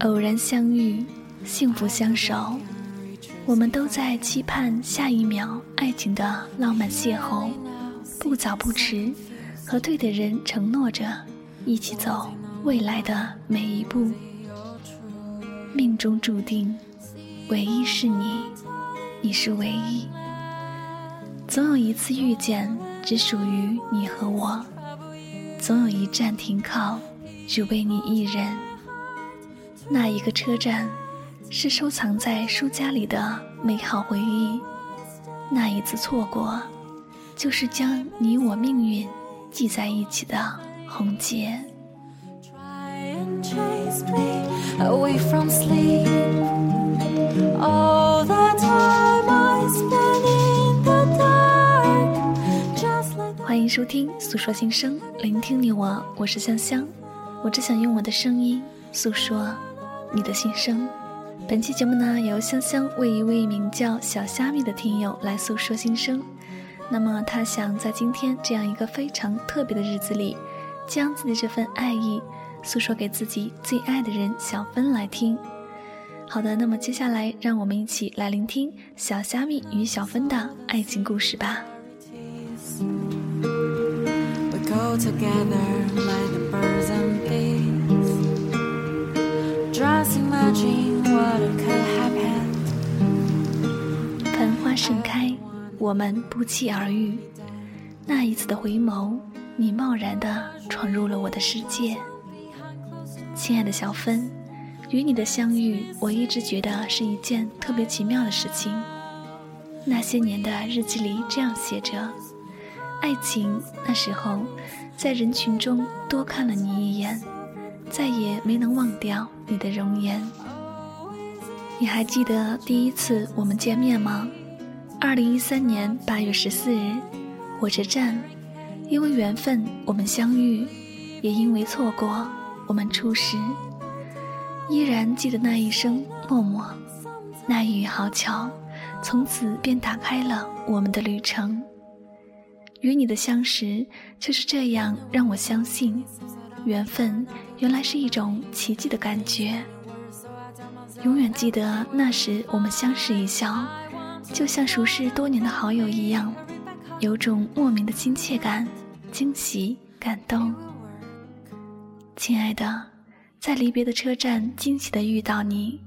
偶然相遇，幸福相守，我们都在期盼下一秒爱情的浪漫邂逅，不早不迟，和对的人承诺着一起走未来的每一步。命中注定，唯一是你，你是唯一。总有一次遇见，只属于你和我；总有一站停靠，只为你一人。那一个车站，是收藏在书架里的美好回忆；那一次错过，就是将你我命运系在一起的红结。欢迎收听诉说心声，聆听你我，我是香香，我只想用我的声音诉说你的心声。本期节目呢，由香香为一位名叫小虾米的听友来诉说心声。那么，他想在今天这样一个非常特别的日子里，将自己这份爱意诉说给自己最爱的人小芬来听。好的，那么接下来，让我们一起来聆听小虾米与小芬的爱情故事吧。盆花盛开，我们不期而遇。那一次的回眸，你贸然的闯入了我的世界。亲爱的小芬，与你的相遇，我一直觉得是一件特别奇妙的事情。那些年的日记里这样写着。爱情那时候，在人群中多看了你一眼，再也没能忘掉你的容颜。你还记得第一次我们见面吗？二零一三年八月十四日，火车站，因为缘分我们相遇，也因为错过我们初识。依然记得那一声默默，那一语好巧，从此便打开了我们的旅程。与你的相识就是这样让我相信，缘分原来是一种奇迹的感觉。永远记得那时我们相视一笑，就像熟识多年的好友一样，有种莫名的亲切感、惊喜、感动。亲爱的，在离别的车站惊喜的遇到你，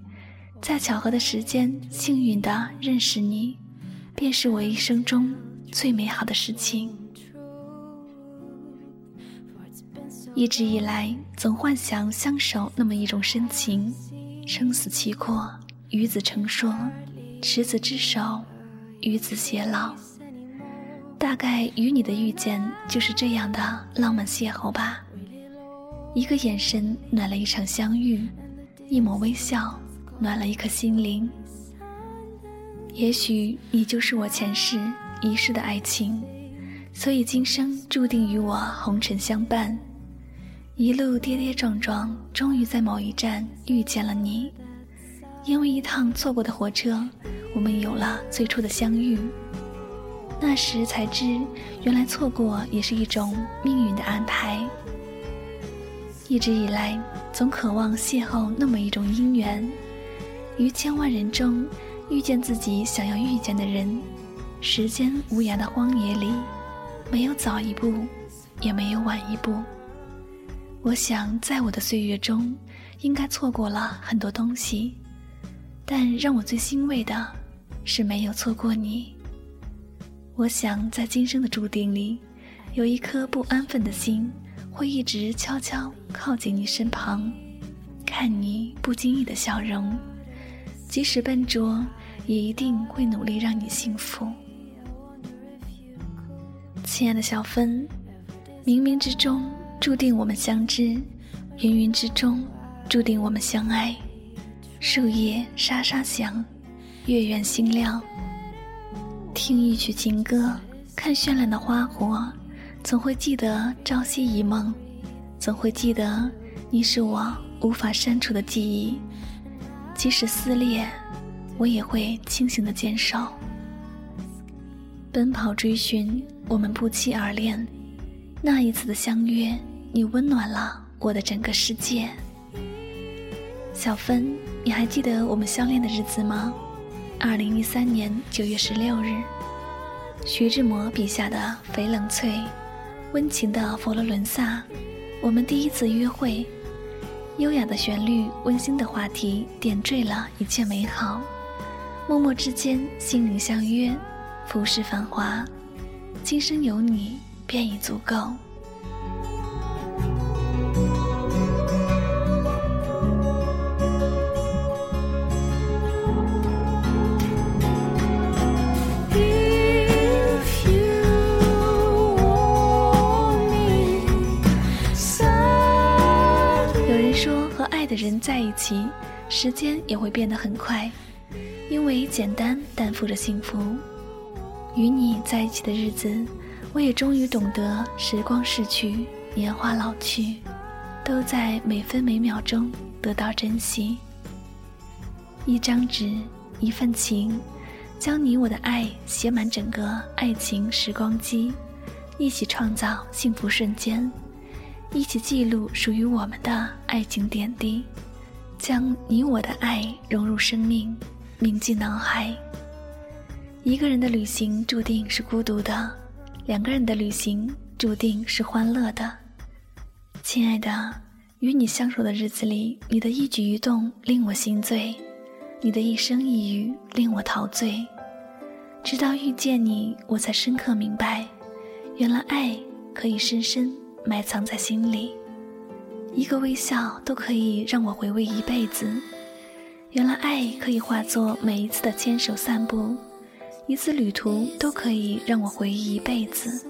在巧合的时间幸运的认识你，便是我一生中。最美好的事情。一直以来，总幻想相守那么一种深情，生死契阔，与子成说，执子之手，与子偕老。大概与你的遇见就是这样的浪漫邂逅吧。一个眼神暖了一场相遇，一抹微笑暖了一颗心灵。也许你就是我前世。一世的爱情，所以今生注定与我红尘相伴。一路跌跌撞撞，终于在某一站遇见了你。因为一趟错过的火车，我们有了最初的相遇。那时才知，原来错过也是一种命运的安排。一直以来，总渴望邂逅那么一种姻缘，于千万人中遇见自己想要遇见的人。时间无涯的荒野里，没有早一步，也没有晚一步。我想，在我的岁月中，应该错过了很多东西，但让我最欣慰的是没有错过你。我想，在今生的注定里，有一颗不安分的心，会一直悄悄靠近你身旁，看你不经意的笑容，即使笨拙，也一定会努力让你幸福。亲爱的小芬，冥冥之中注定我们相知，芸芸之中注定我们相爱。树叶沙沙响，月圆星亮。听一曲情歌，看绚烂的花火，总会记得朝夕一梦，总会记得你是我无法删除的记忆。即使撕裂，我也会清醒的坚守。奔跑追寻，我们不期而恋。那一次的相约，你温暖了我的整个世界。小芬，你还记得我们相恋的日子吗？二零一三年九月十六日，徐志摩笔下的翡冷翠，温情的佛罗伦萨，我们第一次约会。优雅的旋律，温馨的话题，点缀了一切美好。默默之间，心灵相约，浮世繁华，今生有你便已足够。的人在一起，时间也会变得很快，因为简单担负着幸福。与你在一起的日子，我也终于懂得，时光逝去，年华老去，都在每分每秒中得到珍惜。一张纸，一份情，将你我的爱写满整个爱情时光机，一起创造幸福瞬间。一起记录属于我们的爱情点滴，将你我的爱融入生命，铭记脑海。一个人的旅行注定是孤独的，两个人的旅行注定是欢乐的。亲爱的，与你相守的日子里，你的一举一动令我心醉，你的一声一语令我陶醉。直到遇见你，我才深刻明白，原来爱可以深深。埋藏在心里，一个微笑都可以让我回味一辈子。原来爱可以化作每一次的牵手散步，一次旅途都可以让我回忆一辈子。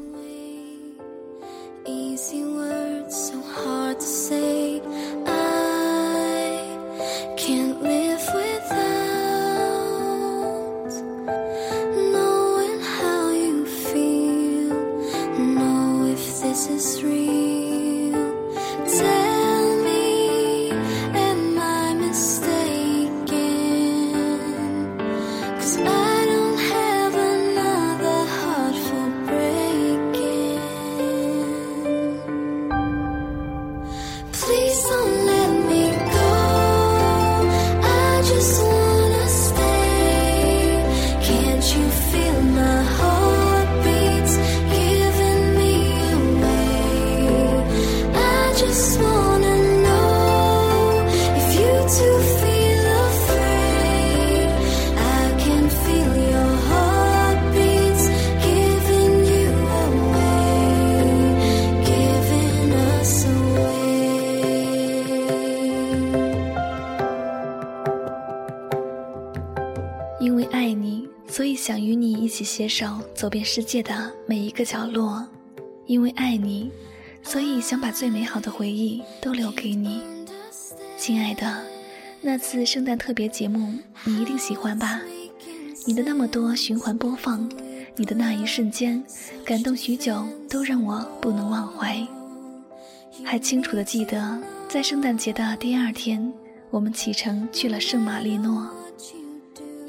因为爱你，所以想与你一起携手走遍世界的每一个角落，因为爱你，所以想把最美好的回忆都留给你，亲爱的。那次圣诞特别节目你一定喜欢吧？你的那么多循环播放，你的那一瞬间感动许久，都让我不能忘怀。还清楚的记得，在圣诞节的第二天，我们启程去了圣马力诺。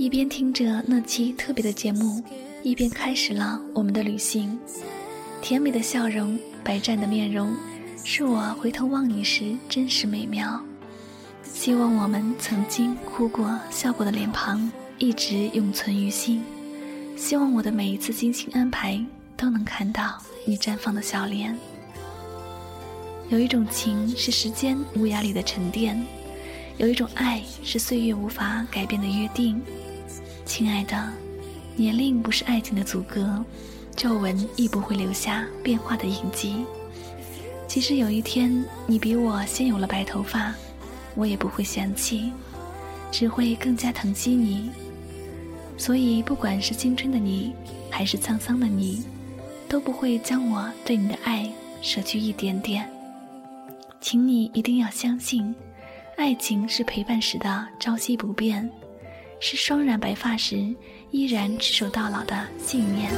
一边听着那期特别的节目，一边开始了我们的旅行。甜美的笑容，白湛的面容，是我回头望你时真实美妙。希望我们曾经哭过、笑过的脸庞，一直永存于心。希望我的每一次精心安排，都能看到你绽放的笑脸。有一种情，是时间无涯里的沉淀；有一种爱，是岁月无法改变的约定。亲爱的，年龄不是爱情的阻隔，皱纹亦不会留下变化的印记。即使有一天你比我先有了白头发，我也不会嫌弃，只会更加疼惜你。所以，不管是青春的你，还是沧桑的你，都不会将我对你的爱舍去一点点。请你一定要相信，爱情是陪伴时的朝夕不变。是双染白发时依然执手到老的信念。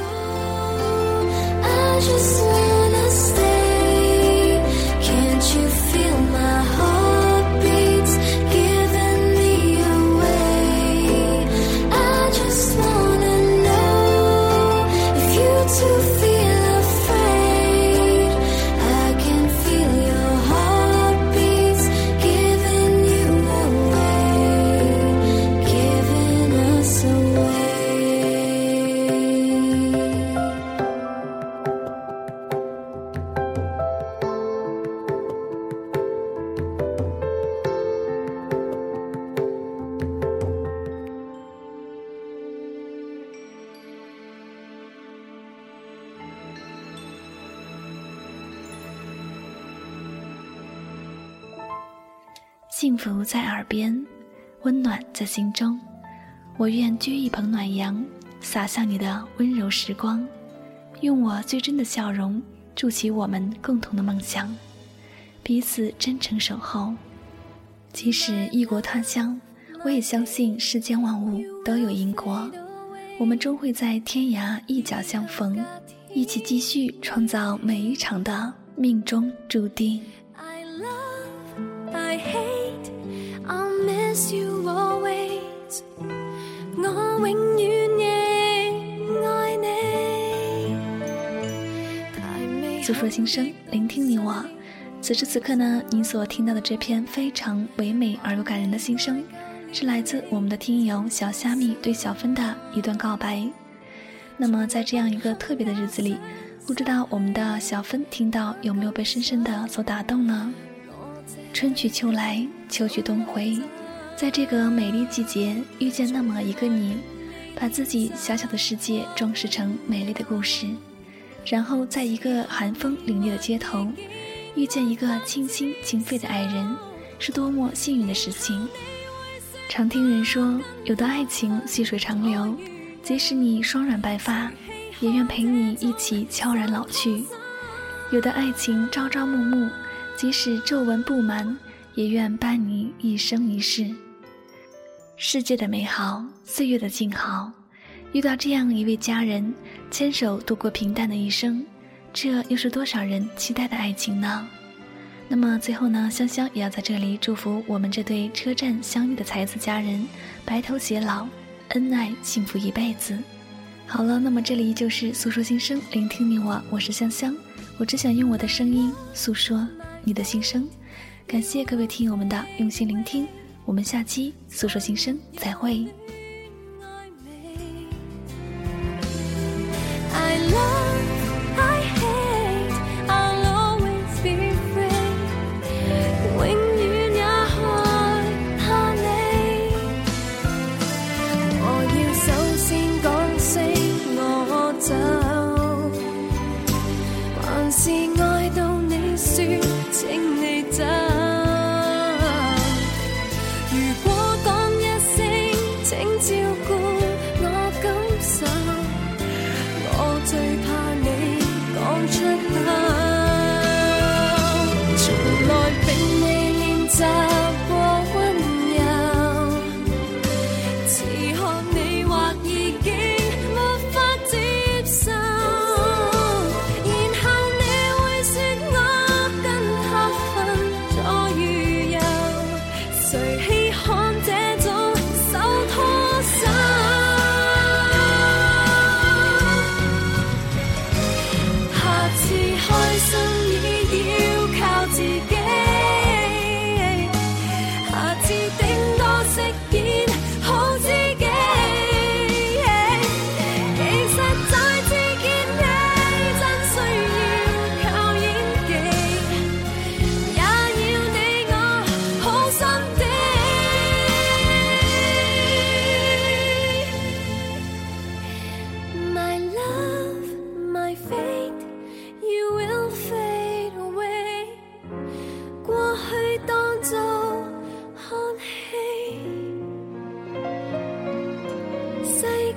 幸福在耳边，温暖在心中。我愿掬一捧暖阳，洒向你的温柔时光，用我最真的笑容，筑起我们共同的梦想，彼此真诚守候。即使异国他乡，我也相信世间万物都有因果，我们终会在天涯一角相逢，一起继续创造每一场的命中注定 i love 白黑。诉说心声，聆听你我。此时此刻呢，你所听到的这篇非常唯美而又感人的心声，是来自我们的听友小虾米对小芬的一段告白。那么在这样一个特别的日子里，不知道我们的小芬听到有没有被深深的所打动呢？春去秋来，秋去冬回，在这个美丽季节遇见那么一个你，把自己小小的世界装饰成美丽的故事。然后，在一个寒风凛冽的街头，遇见一个倾心倾肺的爱人，是多么幸运的事情。常听人说，有的爱情细水长流，即使你双染白发，也愿陪你一起悄然老去；有的爱情朝朝暮暮，即使皱纹布满，也愿伴你一生一世。世界的美好，岁月的静好。遇到这样一位佳人，牵手度过平淡的一生，这又是多少人期待的爱情呢？那么最后呢，香香也要在这里祝福我们这对车站相遇的才子佳人，白头偕老，恩爱幸福一辈子。好了，那么这里就是诉说心声，聆听你我，我是香香，我只想用我的声音诉说你的心声。感谢各位听友们的用心聆听，我们下期诉说心声再会。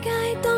解冻